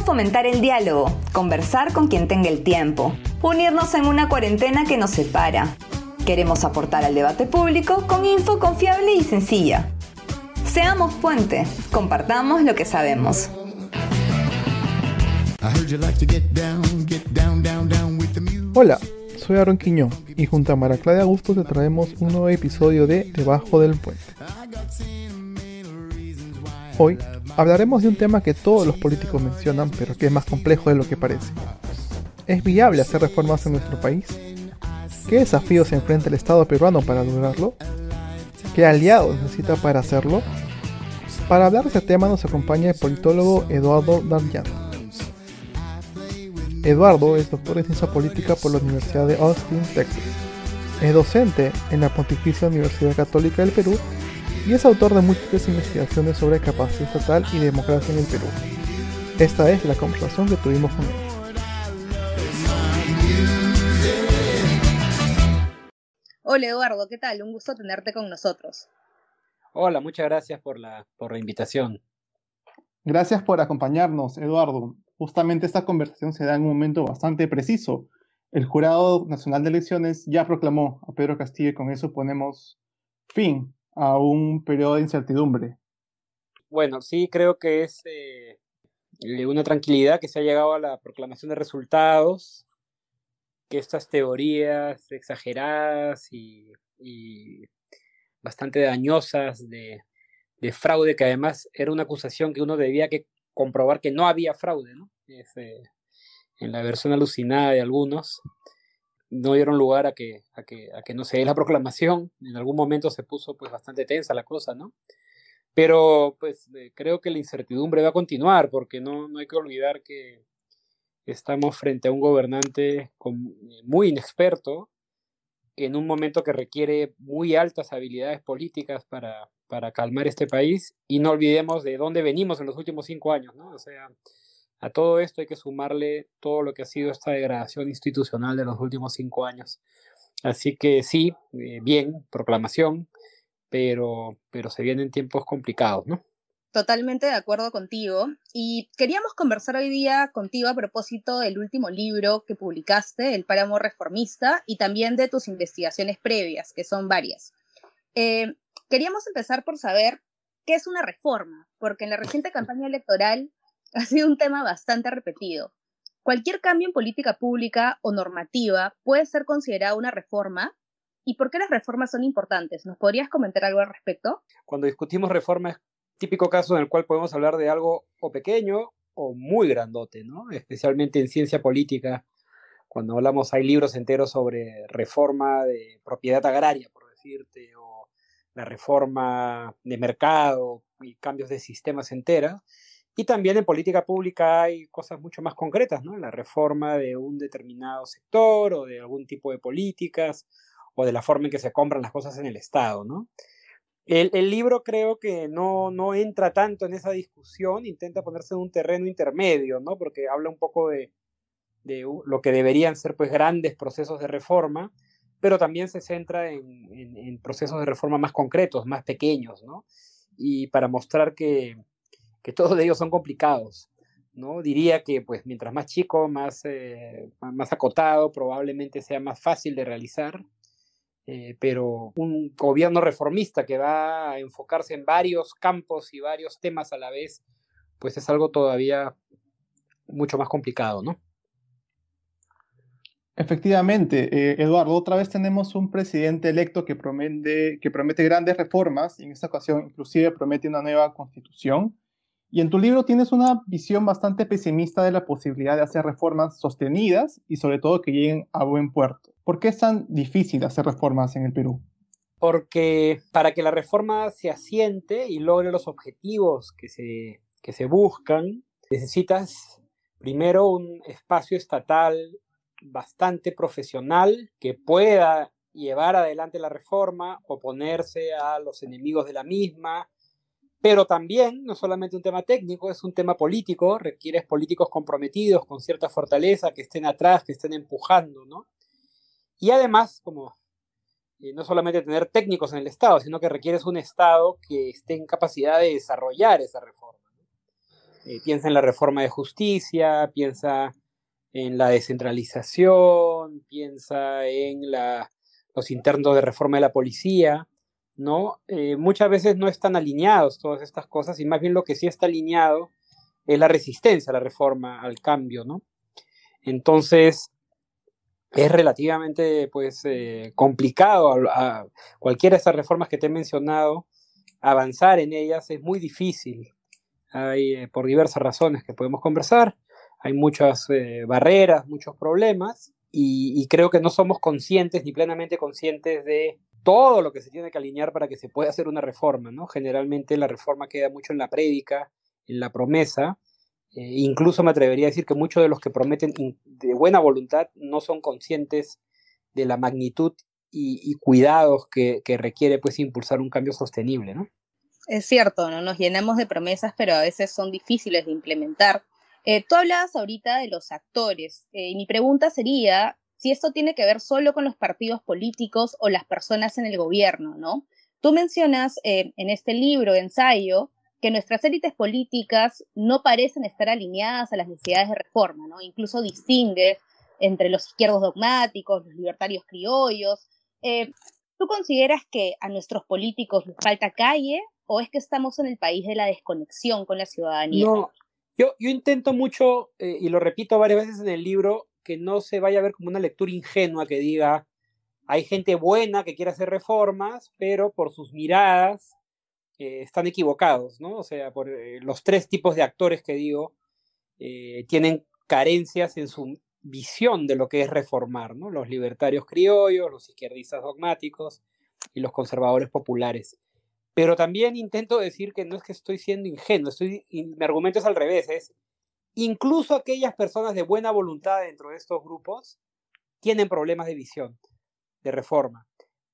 Fomentar el diálogo, conversar con quien tenga el tiempo, unirnos en una cuarentena que nos separa. Queremos aportar al debate público con info confiable y sencilla. Seamos puente, compartamos lo que sabemos. Hola, soy Aaron Quiñón y junto a Mara Claudia Augusto te traemos un nuevo episodio de Debajo del Puente. Hoy hablaremos de un tema que todos los políticos mencionan, pero que es más complejo de lo que parece. ¿Es viable hacer reformas en nuestro país? ¿Qué desafíos se enfrenta el Estado peruano para lograrlo? ¿Qué aliados necesita para hacerlo? Para hablar de este tema nos acompaña el politólogo Eduardo Darjan. Eduardo es doctor en ciencia política por la Universidad de Austin, Texas. Es docente en la Pontificia Universidad Católica del Perú y es autor de múltiples investigaciones sobre capacidad estatal y democracia en el Perú. Esta es la conversación que tuvimos con él. Hola Eduardo, ¿qué tal? Un gusto tenerte con nosotros. Hola, muchas gracias por la, por la invitación. Gracias por acompañarnos, Eduardo. Justamente esta conversación se da en un momento bastante preciso. El Jurado Nacional de Elecciones ya proclamó a Pedro Castillo y con eso ponemos fin a un periodo de incertidumbre. Bueno, sí, creo que es eh, una tranquilidad que se ha llegado a la proclamación de resultados, que estas teorías exageradas y, bastante dañosas de, fraude, que además era una acusación que uno debía que comprobar que no había fraude, ¿no? Eh, en la versión alucinada de algunos, no dieron lugar a que, a que, a que no se dé la proclamación. En algún momento se puso pues bastante tensa la cosa, ¿no? Pero pues eh, creo que la incertidumbre va a continuar porque no, no hay que olvidar que estamos frente a un gobernante eh, muy inexperto en un momento que requiere muy altas habilidades políticas para, para calmar este país y no olvidemos de dónde venimos en los últimos cinco años, ¿no? O sea, a todo esto hay que sumarle todo lo que ha sido esta degradación institucional de los últimos cinco años. Así que sí, eh, bien, proclamación, pero, pero se vienen tiempos complicados, ¿no? Totalmente de acuerdo contigo. Y queríamos conversar hoy día contigo a propósito del último libro que publicaste, El Páramo Reformista, y también de tus investigaciones previas, que son varias. Eh, queríamos empezar por saber qué es una reforma, porque en la reciente campaña electoral ha sido un tema bastante repetido. Cualquier cambio en política pública o normativa puede ser considerado una reforma. ¿Y por qué las reformas son importantes? ¿Nos podrías comentar algo al respecto? Cuando discutimos reformas, típico caso en el cual podemos hablar de algo o pequeño o muy grandote, ¿no? Especialmente en ciencia política, cuando hablamos, hay libros enteros sobre reforma de propiedad agraria, por decirte, o la reforma de mercado y cambios de sistemas enteras. Y también en política pública hay cosas mucho más concretas, ¿no? La reforma de un determinado sector o de algún tipo de políticas o de la forma en que se compran las cosas en el Estado, ¿no? El, libro creo que no, no entra tanto en esa discusión, intenta ponerse en un terreno intermedio, ¿no? Porque habla un poco de, de lo que deberían ser pues grandes procesos de reforma, pero también se centra en, en, en procesos de reforma más concretos, más pequeños, ¿no? Y para mostrar que, que todos ellos son complicados. ¿no? Diría que pues mientras más chico, más, eh, más acotado, probablemente sea más fácil de realizar, eh, pero un gobierno reformista que va a enfocarse en varios campos y varios temas a la vez, pues es algo todavía mucho más complicado, ¿no? Efectivamente, eh, Eduardo, otra vez tenemos un presidente electo que promete, que promete grandes reformas, y en esta ocasión inclusive promete una nueva constitución, y en tu libro tienes una visión bastante pesimista de la posibilidad de hacer reformas sostenidas y sobre todo que lleguen a buen puerto. ¿Por qué es tan difícil hacer reformas en el Perú? Porque para que la reforma se asiente y logre los objetivos que se, que se buscan, necesitas primero un espacio estatal bastante profesional que pueda llevar adelante la reforma, oponerse a los enemigos de la misma, pero también, no solamente un tema técnico, es un tema político, requiere políticos comprometidos con cierta fortaleza, que estén atrás, que estén empujando, ¿no? Y además, como eh, no solamente tener técnicos en el Estado, sino que requieres un Estado que esté en capacidad de desarrollar esa reforma. Eh, piensa en la reforma de justicia, piensa en la descentralización, piensa en la, los internos de reforma de la policía, ¿no? Eh, muchas veces no están alineados todas estas cosas y más bien lo que sí está alineado es la resistencia a la reforma, al cambio, ¿no? Entonces, es relativamente pues eh, complicado a, cualquiera de estas reformas que te he mencionado avanzar en ellas es muy difícil hay eh, por diversas razones que podemos conversar hay muchas eh, barreras muchos problemas y, creo que no somos conscientes ni plenamente conscientes de todo lo que se tiene que alinear para que se pueda hacer una reforma no generalmente la reforma queda mucho en la prédica en la promesa eh, incluso me atrevería a decir que muchos de los que prometen de buena voluntad no son conscientes de la magnitud y, cuidados que, requiere pues impulsar un cambio sostenible, ¿no? Es cierto, ¿no? Nos llenamos de promesas, pero a veces son difíciles de implementar. Eh, tú hablabas ahorita de los actores, eh, y mi pregunta sería si esto tiene que ver solo con los partidos políticos o las personas en el gobierno, ¿no? Tú mencionas en este libro, ensayo, que nuestras élites políticas no parecen estar alineadas a las necesidades de reforma, ¿no? Incluso distingue entre los izquierdos dogmáticos, los libertarios criollos. Eh, ¿Tú consideras que a nuestros políticos les falta calle o es que estamos en el país de la desconexión con la ciudadanía? No, yo, yo intento mucho, eh, y lo repito varias veces en el libro, que no se vaya a ver como una lectura ingenua que diga, hay gente buena que quiere hacer reformas, pero por sus miradas están equivocados, ¿no? O sea, por eh, los tres tipos de actores que digo eh, tienen carencias en su visión de lo que es reformar, ¿no? Los libertarios criollos, los izquierdistas dogmáticos y los conservadores populares. Pero también intento decir que no es que estoy siendo ingenuo, estoy, mi argumento es al revés, es incluso aquellas personas de buena voluntad dentro de estos grupos tienen problemas de visión, de reforma.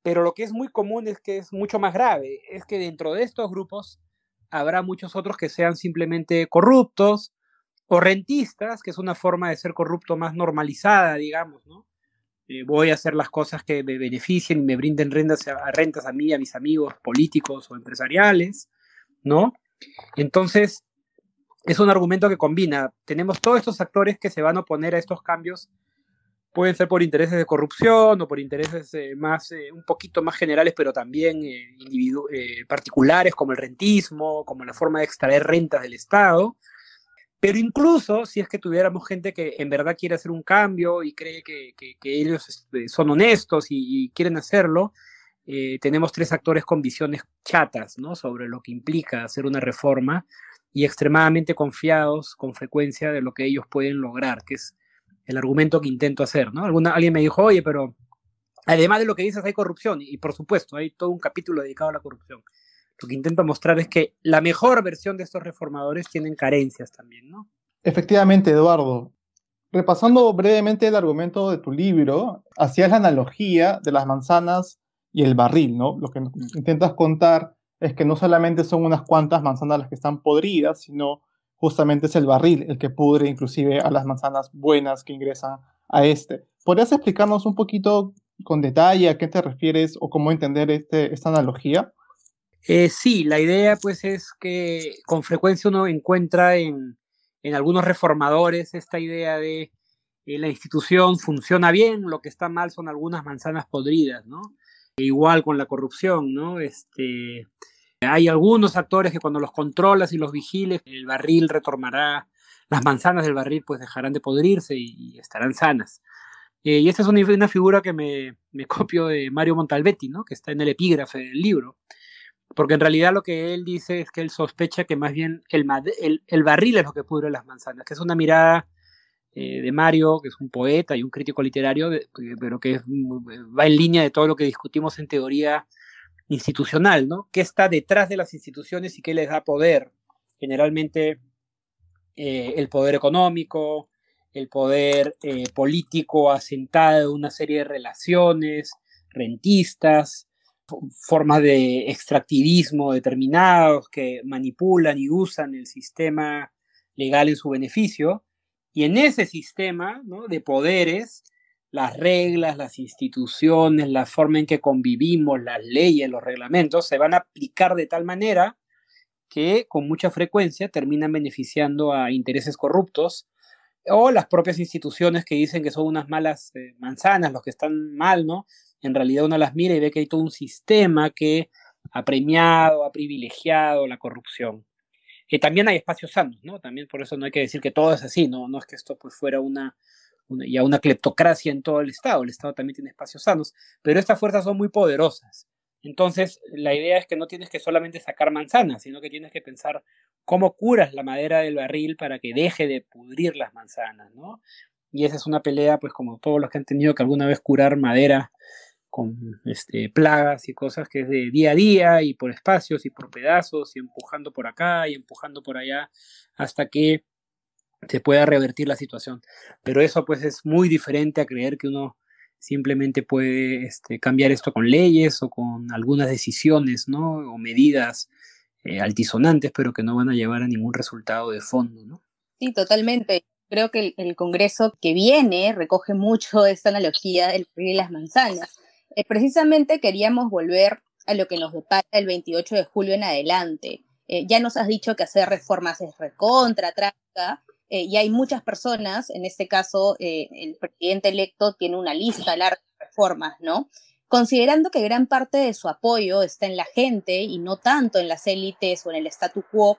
Pero lo que es muy común es que es mucho más grave, es que dentro de estos grupos habrá muchos otros que sean simplemente corruptos o rentistas, que es una forma de ser corrupto más normalizada, digamos, ¿no? Eh, voy a hacer las cosas que me beneficien y me brinden rentas a, rentas a mí a mis amigos políticos o empresariales, ¿no? Entonces, es un argumento que combina. Tenemos todos estos actores que se van a oponer a estos cambios pueden ser por intereses de corrupción o por intereses eh, más, eh, un poquito más generales, pero también eh, particulares, como el rentismo, como la forma de extraer rentas del Estado. Pero incluso si es que tuviéramos gente que en verdad quiere hacer un cambio y cree que, ellos este, son honestos y, quieren hacerlo, tenemos tres actores con visiones chatas ¿no? sobre lo que implica hacer una reforma y extremadamente confiados con frecuencia de lo que ellos pueden lograr, que es el argumento que intento hacer, ¿no? Alguna, alguien me dijo, oye, pero además de lo que dices hay corrupción, y por supuesto, hay todo un capítulo dedicado a la corrupción. Lo que intento mostrar es que la mejor versión de estos reformadores tienen carencias también, ¿no? Efectivamente, Eduardo. Repasando brevemente el argumento de tu libro, hacías la analogía de las manzanas y el barril, ¿no? Lo que intentas contar es que no solamente son unas cuantas manzanas las que están podridas, sino justamente es el barril el que pudre inclusive a las manzanas buenas que ingresan a este. ¿Podrías explicarnos un poquito con detalle a qué te refieres o cómo entender este, esta analogía? Eh, sí, la idea pues es que con frecuencia uno encuentra en, en algunos reformadores esta idea de eh, la institución funciona bien, lo que está mal son algunas manzanas podridas, ¿no? igual con la corrupción, ¿no? Este, hay algunos actores que cuando los controlas y los vigiles, el barril retornará, las manzanas del barril pues dejarán de podrirse y, estarán sanas. Eh, y esta es una, figura que me, copio de Mario Montalbetti, ¿no? que está en el epígrafe del libro. Porque en realidad lo que él dice es que él sospecha que más bien el, barril es lo que pudre las manzanas, que es una mirada eh, de Mario, que es un poeta y un crítico literario, pero que va en línea de todo lo que discutimos en teoría institucional, ¿no? ¿Qué está detrás de las instituciones y qué les da poder? Generalmente eh, el poder económico, el poder eh, político asentado en una serie de relaciones, rentistas, formas de extractivismo determinados que manipulan y usan el sistema legal en su beneficio. Y en ese sistema de poderes las reglas, las instituciones, la forma en que convivimos, las leyes, los reglamentos, se van a aplicar de tal manera que con mucha frecuencia terminan beneficiando a intereses corruptos o las propias instituciones que dicen que son unas malas eh, manzanas, los que están mal, ¿no? En realidad uno las mira y ve que hay todo un sistema que ha premiado, ha privilegiado la corrupción. Eh, también hay espacios sanos, ¿no? También por eso no hay que decir que todo es así, ¿no? No es que esto pues fuera una, una, ya una cleptocracia en todo el Estado, el Estado también tiene espacios sanos, pero estas fuerzas son muy poderosas. Entonces, la idea es que no tienes que solamente sacar manzanas, sino que tienes que pensar cómo curas la madera del barril para que deje de pudrir las manzanas, ¿no? Y esa es una pelea, pues como todos los que han tenido que alguna vez curar madera con este, plagas y cosas que es de día a día y por espacios y por pedazos y empujando por acá y empujando por allá hasta que se pueda revertir la situación. Pero eso pues es muy diferente a creer que uno simplemente puede este, cambiar esto con leyes o con algunas decisiones, ¿no? O medidas eh, altisonantes, pero que no van a llevar a ningún resultado de fondo, ¿no? Sí, totalmente. Creo que el, Congreso que viene recoge mucho esta analogía del y las manzanas. Eh, precisamente queríamos volver a lo que nos depara el 28 de julio en adelante. Eh, ya nos has dicho que hacer reformas es recontra, traca, eh, y hay muchas personas, en este caso eh, el presidente electo tiene una lista larga de reformas, ¿no? Considerando que gran parte de su apoyo está en la gente y no tanto en las élites o en el statu quo,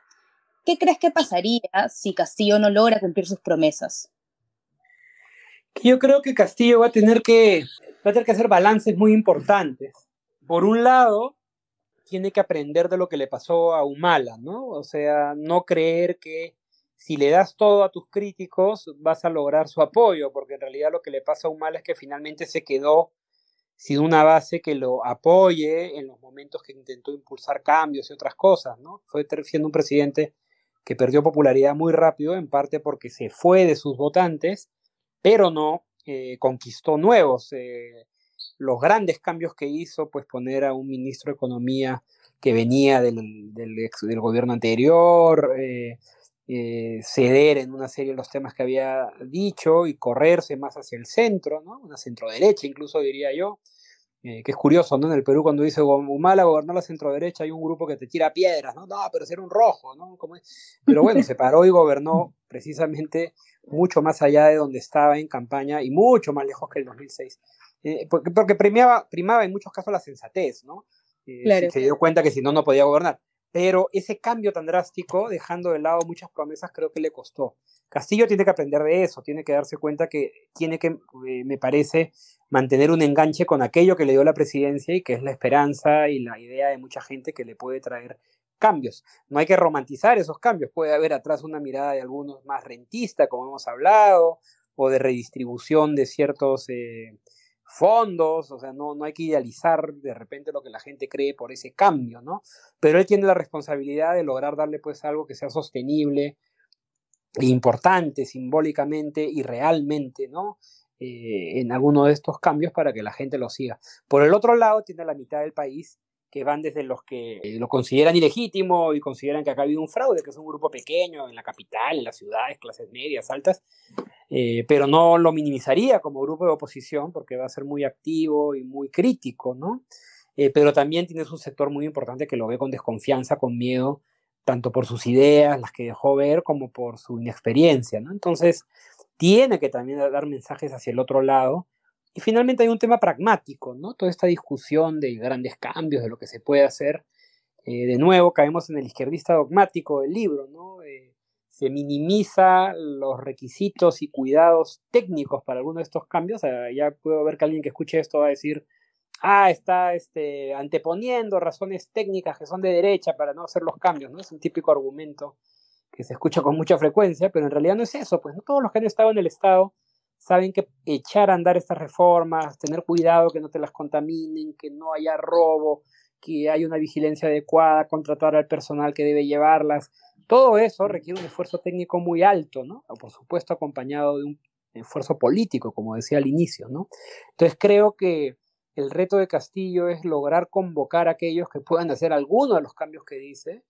¿qué crees que pasaría si Castillo no logra cumplir sus promesas? Yo creo que Castillo va a tener que, va a tener que hacer balances muy importantes. Por un lado, tiene que aprender de lo que le pasó a Humala, ¿no? O sea, no creer que si le das todo a tus críticos, vas a lograr su apoyo, porque en realidad lo que le pasa a Humala es que finalmente se quedó sin una base que lo apoye en los momentos que intentó impulsar cambios y otras cosas, ¿no? Fue siendo un presidente que perdió popularidad muy rápido, en parte porque se fue de sus votantes, pero no eh, conquistó nuevos. Eh, los grandes cambios que hizo, pues poner a un ministro de Economía que venía del, del, gobierno anterior, eh, eh, ceder en una serie de los temas que había dicho y correrse más hacia el centro, ¿no? Una centro-derecha incluso diría yo, eh, que es curioso, ¿no? En el Perú cuando dice Humala gobernó la centro-derecha hay un grupo que te tira piedras, ¿no? No, pero si era un rojo, ¿no? Pero bueno, se paró y gobernó precisamente mucho más allá de donde estaba en campaña y mucho más lejos que el 2006. Eh, porque, porque primaba, primaba en muchos casos la sensatez, ¿no? se dio cuenta que si no, no podía gobernar pero ese cambio tan drástico, dejando de lado muchas promesas, creo que le costó. Castillo tiene que aprender de eso, tiene que darse cuenta que tiene que, eh, me parece, mantener un enganche con aquello que le dio la presidencia y que es la esperanza y la idea de mucha gente que le puede traer cambios. No hay que romantizar esos cambios, puede haber atrás una mirada de algunos más rentista, como hemos hablado, o de redistribución de ciertos... Eh, fondos, o sea, no, no hay que idealizar de repente lo que la gente cree por ese cambio, ¿no? Pero él tiene la responsabilidad de lograr darle pues algo que sea sostenible, importante simbólicamente y realmente, ¿no? Eh, en alguno de estos cambios para que la gente lo siga. Por el otro lado, tiene la mitad del país que van desde los que lo consideran ilegítimo y consideran que acá ha habido un fraude, que es un grupo pequeño en la capital, en las ciudades, clases medias, altas, eh, pero no lo minimizaría como grupo de oposición porque va a ser muy activo y muy crítico, ¿no? Eh, pero también tiene un sector muy importante que lo ve con desconfianza, con miedo, tanto por sus ideas, las que dejó ver, como por su inexperiencia, ¿no? Entonces, tiene que también dar mensajes hacia el otro lado y finalmente hay un tema pragmático, ¿no? Toda esta discusión de grandes cambios, de lo que se puede hacer. Eh, de nuevo, caemos en el izquierdista dogmático del libro, ¿no? Eh, se minimiza los requisitos y cuidados técnicos para algunos de estos cambios. ya puedo ver que alguien que escuche esto va a decir, ah, está este, anteponiendo razones técnicas que son de derecha para no hacer los cambios, ¿no? Es un típico argumento que se escucha con mucha frecuencia, pero en realidad no es eso, pues no todos los que han estado en el Estado saben que echar a andar estas reformas, tener cuidado que no te las contaminen, que no haya robo, que haya una vigilancia adecuada, contratar al personal que debe llevarlas, todo eso requiere un esfuerzo técnico muy alto, ¿no? Por supuesto acompañado de un esfuerzo político, como decía al inicio, ¿no? Entonces creo que el reto de Castillo es lograr convocar a aquellos que puedan hacer alguno de los cambios que dice,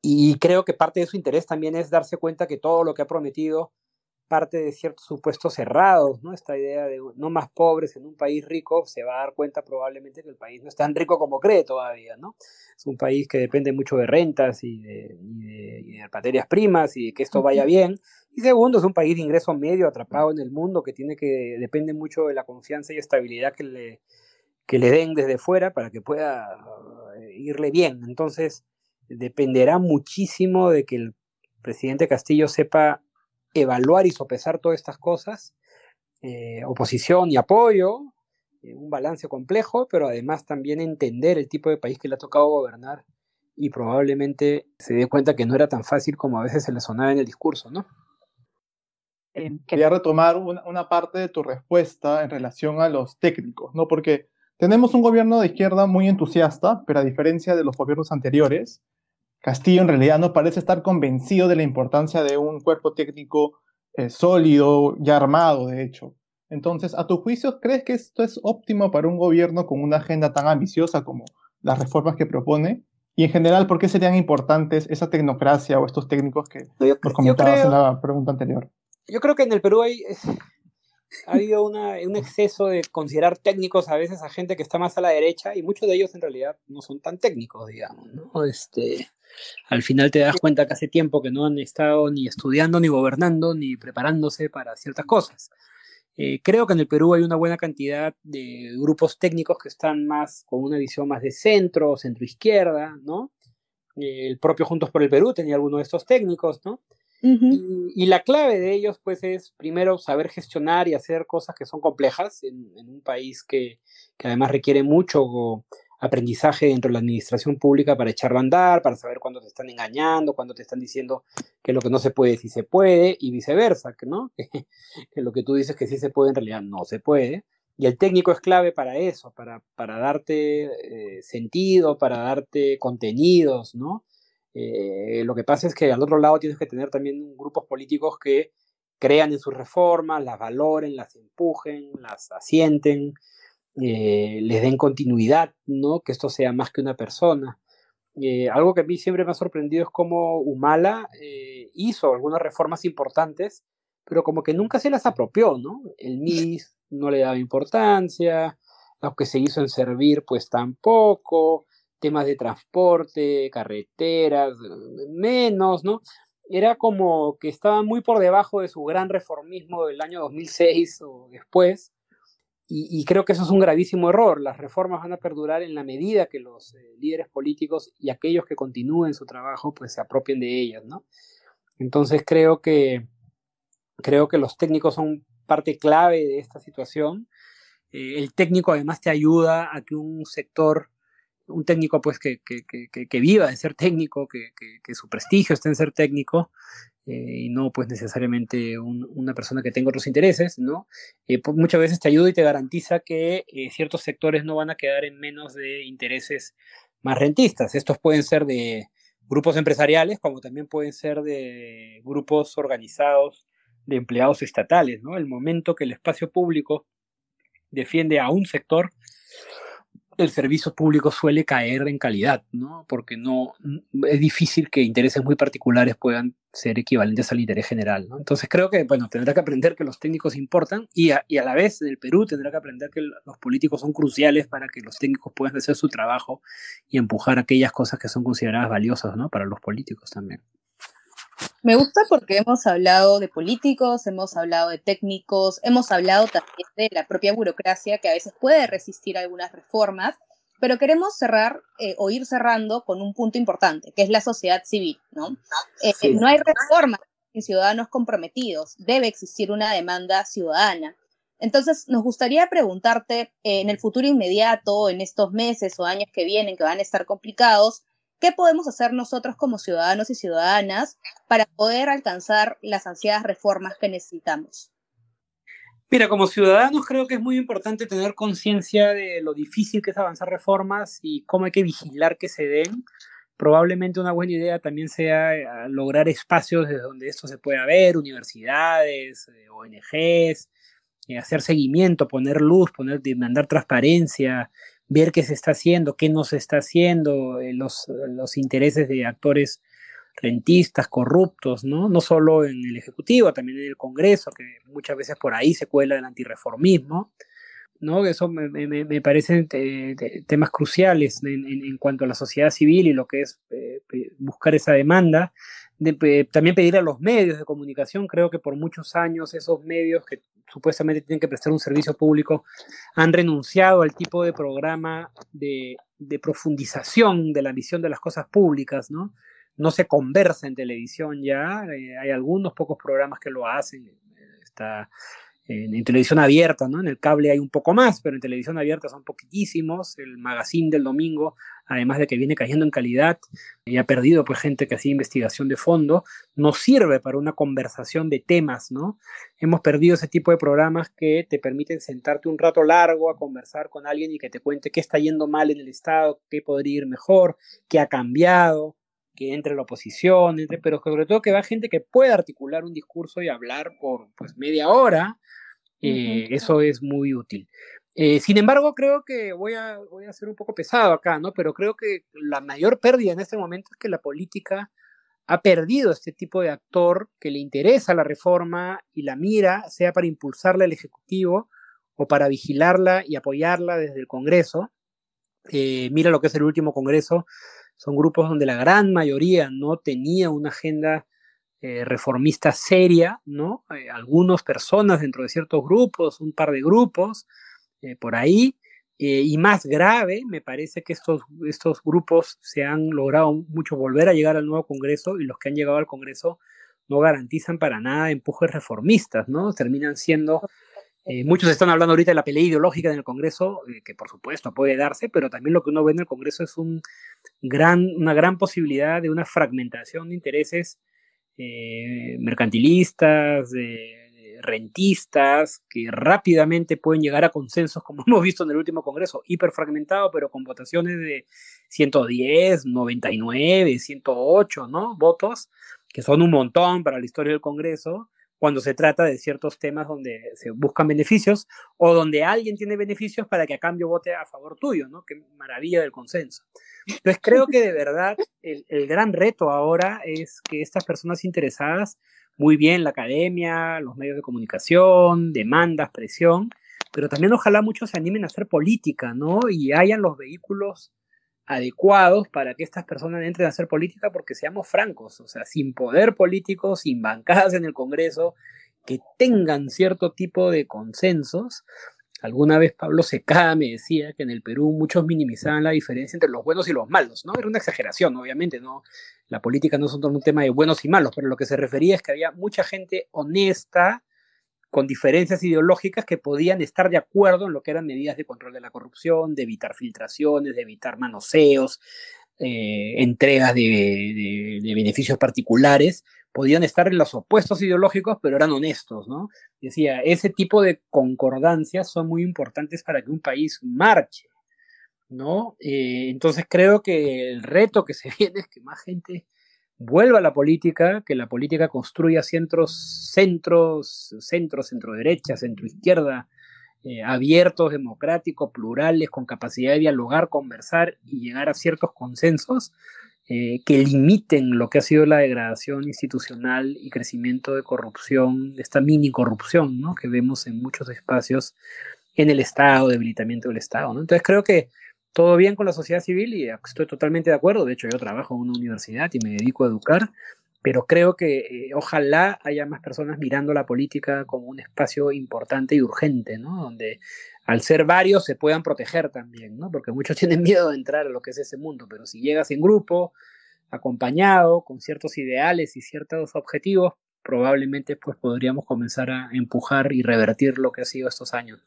y creo que parte de su interés también es darse cuenta que todo lo que ha prometido parte de ciertos supuestos cerrados, ¿no? Esta idea de no más pobres en un país rico, se va a dar cuenta probablemente que el país no es tan rico como cree todavía, ¿no? Es un país que depende mucho de rentas y de, materias primas y de que esto vaya bien. Y segundo, es un país de ingreso medio atrapado en el mundo que tiene que, depende mucho de la confianza y estabilidad que le, que le den desde fuera para que pueda eh, irle bien. Entonces, dependerá muchísimo de que el presidente Castillo sepa evaluar y sopesar todas estas cosas, eh, oposición y apoyo, eh, un balance complejo, pero además también entender el tipo de país que le ha tocado gobernar y probablemente se dé cuenta que no era tan fácil como a veces se le sonaba en el discurso, ¿no? Eh, quería retomar una, una, parte de tu respuesta en relación a los técnicos, ¿no? Porque tenemos un gobierno de izquierda muy entusiasta, pero a diferencia de los gobiernos anteriores, Castillo en realidad no parece estar convencido de la importancia de un cuerpo técnico eh, sólido, ya armado, de hecho. Entonces, a tu juicio, ¿crees que esto es óptimo para un gobierno con una agenda tan ambiciosa como las reformas que propone? Y en general, ¿por qué serían importantes esa tecnocracia o estos técnicos que nos comentabas en la pregunta anterior? Yo creo que en el Perú hay, ha habido un exceso de considerar técnicos a veces a gente que está más a la derecha y muchos de ellos en realidad no son tan técnicos, digamos, ¿no? Este, al final te das cuenta que hace tiempo que no han estado ni estudiando, ni gobernando, ni preparándose para ciertas cosas. Eh, creo que en el Perú hay una buena cantidad de grupos técnicos que están más con una visión más de centro, centro izquierda, ¿no? Eh, el propio Juntos por el Perú tenía alguno de estos técnicos, ¿no? Y, la clave de ellos, pues, es primero saber gestionar y hacer cosas que son complejas en, un país que, que, además requiere mucho aprendizaje dentro de la administración pública para echarlo a andar, para saber cuándo te están engañando, cuándo te están diciendo que lo que no se puede sí se puede y viceversa, que no, que lo que tú dices que sí se puede en realidad no se puede. Y el técnico es clave para eso, para, para darte eh, sentido, para darte contenidos, ¿no? Eh, lo que pasa es que al otro lado tienes que tener también grupos políticos que crean en sus reformas, las valoren, las empujen, las asienten, eh, les den continuidad, ¿no? Que esto sea más que una persona. Eh, algo que a mí siempre me ha sorprendido es cómo Humala hizo algunas reformas importantes, pero como que nunca se las apropió, ¿no? El MIS no le daba importancia, lo que se hizo en servir, pues tampoco temas de transporte, carreteras, menos, ¿no? Era como que estaba muy por debajo de su gran reformismo del año 2006 o después, y, creo que eso es un gravísimo error. Las reformas van a perdurar en la medida que los eh, líderes políticos y aquellos que continúen su trabajo pues se apropien de ellas, ¿no? Entonces creo que, creo que los técnicos son parte clave de esta situación. Eh, el técnico además te ayuda a que un sector un técnico pues que, que, viva de ser técnico, que, su prestigio esté en ser técnico eh, y no pues necesariamente una persona que tenga otros intereses, ¿no? Eh, pues, muchas veces te ayuda y te garantiza que eh, ciertos sectores no van a quedar en menos de intereses más rentistas. Estos pueden ser de grupos empresariales como también pueden ser de grupos organizados de empleados estatales, ¿no? El momento que el espacio público defiende a un sector, el servicio público suele caer en calidad, ¿no? Porque no es difícil que intereses muy particulares puedan ser equivalentes al interés general. Entonces creo que, bueno, tendrá que aprender que los técnicos importan y a, y a la vez el Perú tendrá que aprender que los políticos son cruciales para que los técnicos puedan hacer su trabajo y empujar aquellas cosas que son consideradas valiosas, ¿no? Para los políticos también. Me gusta porque hemos hablado de políticos, hemos hablado de técnicos, hemos hablado también de la propia burocracia que a veces puede resistir algunas reformas, pero queremos cerrar eh, o ir cerrando con un punto importante, que es la sociedad civil, ¿no? Eh, no hay reformas sin ciudadanos comprometidos, debe existir una demanda ciudadana. Entonces, nos gustaría preguntarte, eh, en el futuro inmediato, en estos meses o años que vienen, que van a estar complicados, ¿Qué podemos hacer nosotros como ciudadanos y ciudadanas para poder alcanzar las ansiadas reformas que necesitamos? Mira, como ciudadanos creo que es muy importante tener conciencia de lo difícil que es avanzar reformas y cómo hay que vigilar que se den. Probablemente una buena idea también sea eh, lograr espacios desde donde esto se pueda ver, universidades, eh, ONGs, eh, hacer seguimiento, poner luz, poner, demandar transparencia, ver qué se está haciendo, qué no se está haciendo, eh, los, los intereses de actores rentistas, corruptos, ¿no? No solo en el Ejecutivo, también en el Congreso, que muchas veces por ahí se cuela el antirreformismo, ¿no? Eso me, me, me parecen temas cruciales en, cuanto a la sociedad civil y lo que es eh, buscar esa demanda. también pedir a los medios de comunicación, creo que por muchos años esos medios que supuestamente tienen que prestar un servicio público han renunciado al tipo de programa de, de profundización de la visión de las cosas públicas, ¿no? no se conversa en televisión ya, eh, hay algunos pocos programas que lo hacen, está en, televisión abierta, ¿no? En el cable hay un poco más, pero en televisión abierta son poquitísimos, el magazine del domingo, además de que viene cayendo en calidad y ha perdido pues gente que hacía investigación de fondo, no sirve para una conversación de temas, ¿no? Hemos perdido ese tipo de programas que te permiten sentarte un rato largo a conversar con alguien y que te cuente qué está yendo mal en el Estado, qué podría ir mejor, qué ha cambiado, que entre la oposición, pero sobre todo que va gente que pueda articular un discurso y hablar por pues, media hora, eh, eso es muy útil. Eh, sin embargo, creo que voy a, voy a ser un poco pesado acá, ¿no? Pero creo que la mayor pérdida en este momento es que la política ha perdido este tipo de actor que le interesa la reforma y la mira, sea para impulsarla al Ejecutivo o para vigilarla y apoyarla desde el Congreso. Eh, mira lo que es el último Congreso, son grupos donde la gran mayoría no tenía una agenda eh, reformista seria, ¿no? Eh, algunas personas dentro de ciertos grupos, un par de grupos eh, por ahí, y más grave, me parece que estos, estos grupos se han logrado mucho volver a llegar al nuevo Congreso y los que han llegado al Congreso no garantizan para nada empujes reformistas, ¿no? Terminan siendo eh, muchos están hablando ahorita de la pelea ideológica en el Congreso, eh, que por supuesto puede darse, pero también lo que uno ve en el Congreso es un gran, una gran posibilidad de una fragmentación de intereses eh, mercantilistas, rentistas, que rápidamente pueden llegar a consensos, como hemos visto en el último Congreso, hiperfragmentado, pero con votaciones de 110, 99, 108, ¿no? Votos, que son un montón para la historia del Congreso cuando se trata de ciertos temas donde se buscan beneficios o donde alguien tiene beneficios para que a cambio vote a favor tuyo, ¿no? Qué maravilla del consenso. Entonces creo que de verdad el, gran reto ahora es que estas personas interesadas, muy bien la academia, los medios de comunicación, demandas, presión, pero también ojalá muchos se animen a hacer política, ¿no? Y hayan los vehículos adecuados para que estas personas entren a hacer política, porque seamos francos, o sea, sin poder político, sin bancadas en el Congreso, que tengan cierto tipo de consensos. Alguna vez Pablo Secada me decía que en el Perú muchos minimizaban la diferencia entre los buenos y los malos, ¿no? Era una exageración, obviamente, ¿no? La política no es un tema de buenos y malos, pero lo que se refería es que había mucha gente honesta, con diferencias ideológicas que podían estar de acuerdo en lo que eran medidas de control de la corrupción, de evitar filtraciones, de evitar manoseos, eh, entregas de, beneficios particulares, podían estar en los opuestos ideológicos, pero eran honestos, ¿no? Decía, ese tipo de concordancias son muy importantes para que un país marche, ¿no? Eh, entonces creo que el reto que se viene es que más gente vuelva a la política, que la política construya centros, centros, centro, centro derecha, centro izquierda, eh, abiertos, democráticos, plurales, con capacidad de dialogar, conversar y llegar a ciertos consensos eh, que limiten lo que ha sido la degradación institucional y crecimiento de corrupción, esta mini corrupción ¿no? que vemos en muchos espacios en el Estado, debilitamiento del Estado. ¿no? Entonces creo que todo bien con la sociedad civil y estoy totalmente de acuerdo. De hecho, yo trabajo en una universidad y me dedico a educar, pero creo que eh, ojalá haya más personas mirando la política como un espacio importante y urgente, ¿no? Donde al ser varios se puedan proteger también, ¿no? Porque muchos tienen miedo de entrar a lo que es ese mundo, pero si llegas en grupo, acompañado, con ciertos ideales y ciertos objetivos, probablemente pues podríamos comenzar a empujar y revertir lo que ha sido estos años.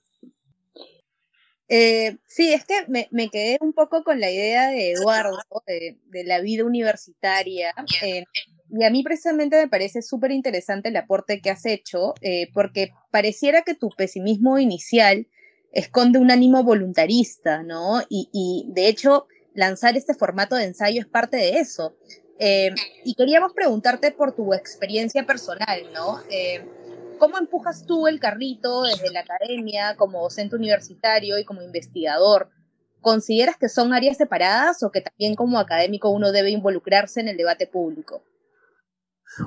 Eh, sí, es que me, quedé un poco con la idea de Eduardo, de, la vida universitaria. Eh, y a mí precisamente me parece súper interesante el aporte que has hecho, eh, porque pareciera que tu pesimismo inicial esconde un ánimo voluntarista, ¿no? Y, y de hecho, lanzar este formato de ensayo es parte de eso. y queríamos preguntarte por tu experiencia personal, ¿no? ¿Cómo empujas tú el carrito desde la academia, como docente universitario y como investigador? ¿Consideras que son áreas separadas o que también como académico uno debe involucrarse en el debate público?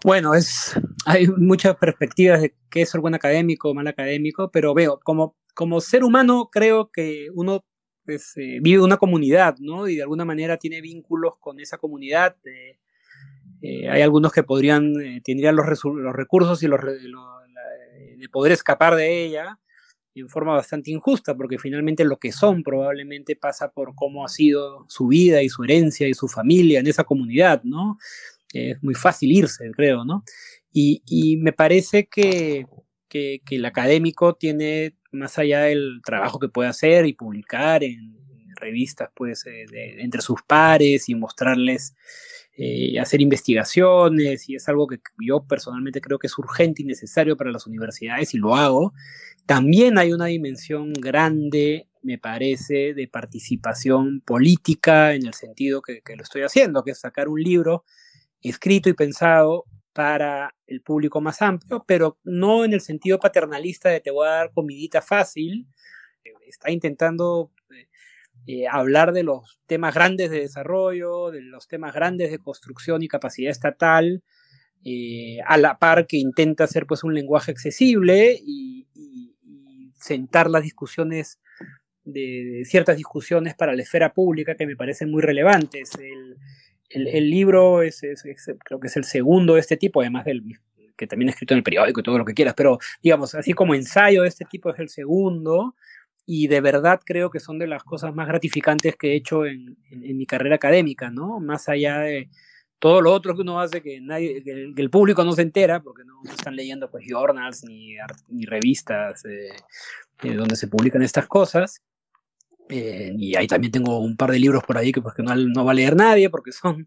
Bueno, es, hay muchas perspectivas de qué es ser buen académico o mal académico, pero veo, como, como ser humano creo que uno pues, eh, vive una comunidad, ¿no? Y de alguna manera tiene vínculos con esa comunidad. Eh, eh, hay algunos que podrían, tendrían los, los, recursos y los, de poder escapar de ella en forma bastante injusta, porque finalmente lo que son probablemente pasa por cómo ha sido su vida y su herencia y su familia en esa comunidad, ¿no? es muy fácil irse, creo, ¿no? Y, y me parece que, que, el académico tiene, más allá del trabajo que puede hacer y publicar en, revistas, pues, eh, entre sus pares y mostrarles, eh, hacer investigaciones, y es algo que yo personalmente creo que es urgente y necesario para las universidades, y lo hago, también hay una dimensión grande, me parece, de participación política en el sentido que, lo estoy haciendo, que es sacar un libro escrito y pensado para el público más amplio, pero no en el sentido paternalista de te voy a dar comidita fácil. Está intentando eh, hablar de los temas grandes de desarrollo, de los temas grandes de construcción y capacidad estatal, eh, a la par que intenta hacer pues un lenguaje accesible y, sentar las discusiones de, ciertas discusiones para la esfera pública que me parecen muy relevantes. El, el, libro es, creo que es el segundo de este tipo, además del que también he escrito en el periódico y todo lo que quieras, pero digamos, así como ensayo de este tipo es el segundo, y de verdad creo que son de las cosas más gratificantes que he hecho en, en, mi carrera académica, ¿no? Más allá de todo lo otro que uno hace que, nadie, que, el, público no se entera, porque no están leyendo pues journals ni, ni revistas eh, eh, donde se publican estas cosas. Eh, y ahí también tengo un par de libros por ahí que, pues, que no, no va a leer nadie porque son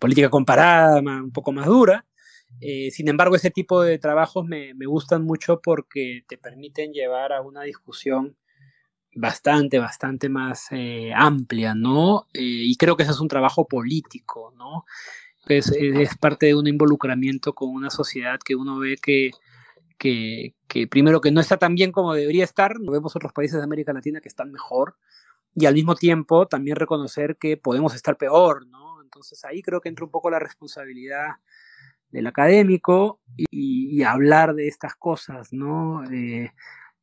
política comparada, un poco más dura. Sin embargo, ese tipo de trabajos me, me, gustan mucho porque te permiten llevar a una discusión bastante, bastante más amplia, ¿no? y creo que ese es un trabajo político, ¿no? Es, es, parte de un involucramiento con una sociedad que uno ve que que, primero que no está tan bien como debería estar, vemos otros países de América Latina que están mejor, y al mismo tiempo también reconocer que podemos estar peor, ¿no? Entonces ahí creo que entra un poco la responsabilidad del académico y, hablar de estas cosas, ¿no? Eh,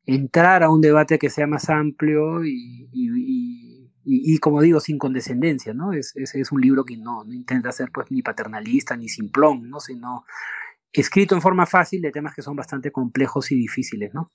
entrar a un debate que sea más amplio y, como digo, sin condescendencia, ¿no? Es, es, un libro que no, intenta ser pues ni paternalista ni simplón, ¿no? Sino escrito en forma fácil de temas que son bastante complejos y difíciles, ¿no?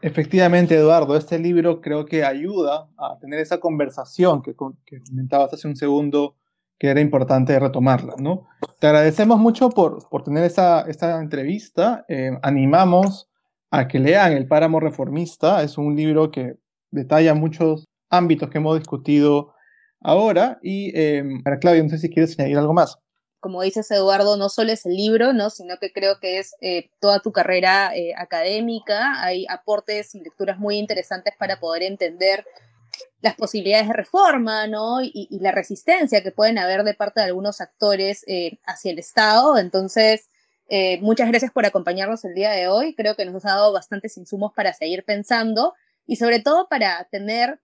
Efectivamente, Eduardo, este libro creo que ayuda a tener esa conversación que, comentabas hace un segundo que era importante retomarla, ¿no? Te agradecemos mucho por, por tener esta, esta entrevista. Eh, animamos a que lean El Páramo Reformista. Es un libro que detalla muchos ámbitos que hemos discutido ahora. Y eh, para Claudia, no sé si quieres añadir algo más como dices Eduardo, no solo es el libro, ¿no? sino que creo que es eh, toda tu carrera eh, académica. Hay aportes y lecturas muy interesantes para poder entender las posibilidades de reforma ¿no? y, la resistencia que pueden haber de parte de algunos actores eh, hacia el Estado. Entonces, muchas gracias por acompañarnos el día de hoy. Creo que nos has dado bastantes insumos para seguir pensando y sobre todo para tener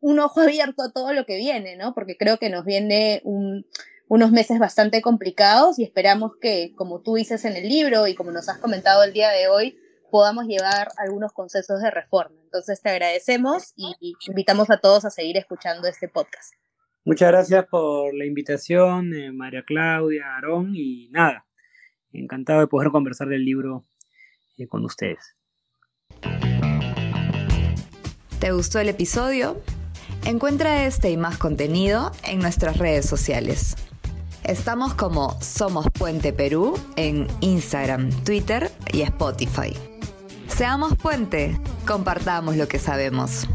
un ojo abierto a todo lo que viene, ¿no? Porque creo que nos viene unos meses bastante complicados y esperamos que, como tú dices en el libro y como nos has comentado el día de hoy, podamos llevar algunos consensos de reforma. Entonces te agradecemos y invitamos a todos a seguir escuchando este podcast. Muchas gracias por la invitación, eh, María Claudia, Aarón, y nada, encantado de poder conversar del libro eh, con ustedes. ¿Te gustó el episodio? Encuentra este y más contenido en nuestras redes sociales. Estamos como Somos Puente Perú en Instagram, Twitter y Spotify. Seamos puente, compartamos lo que sabemos.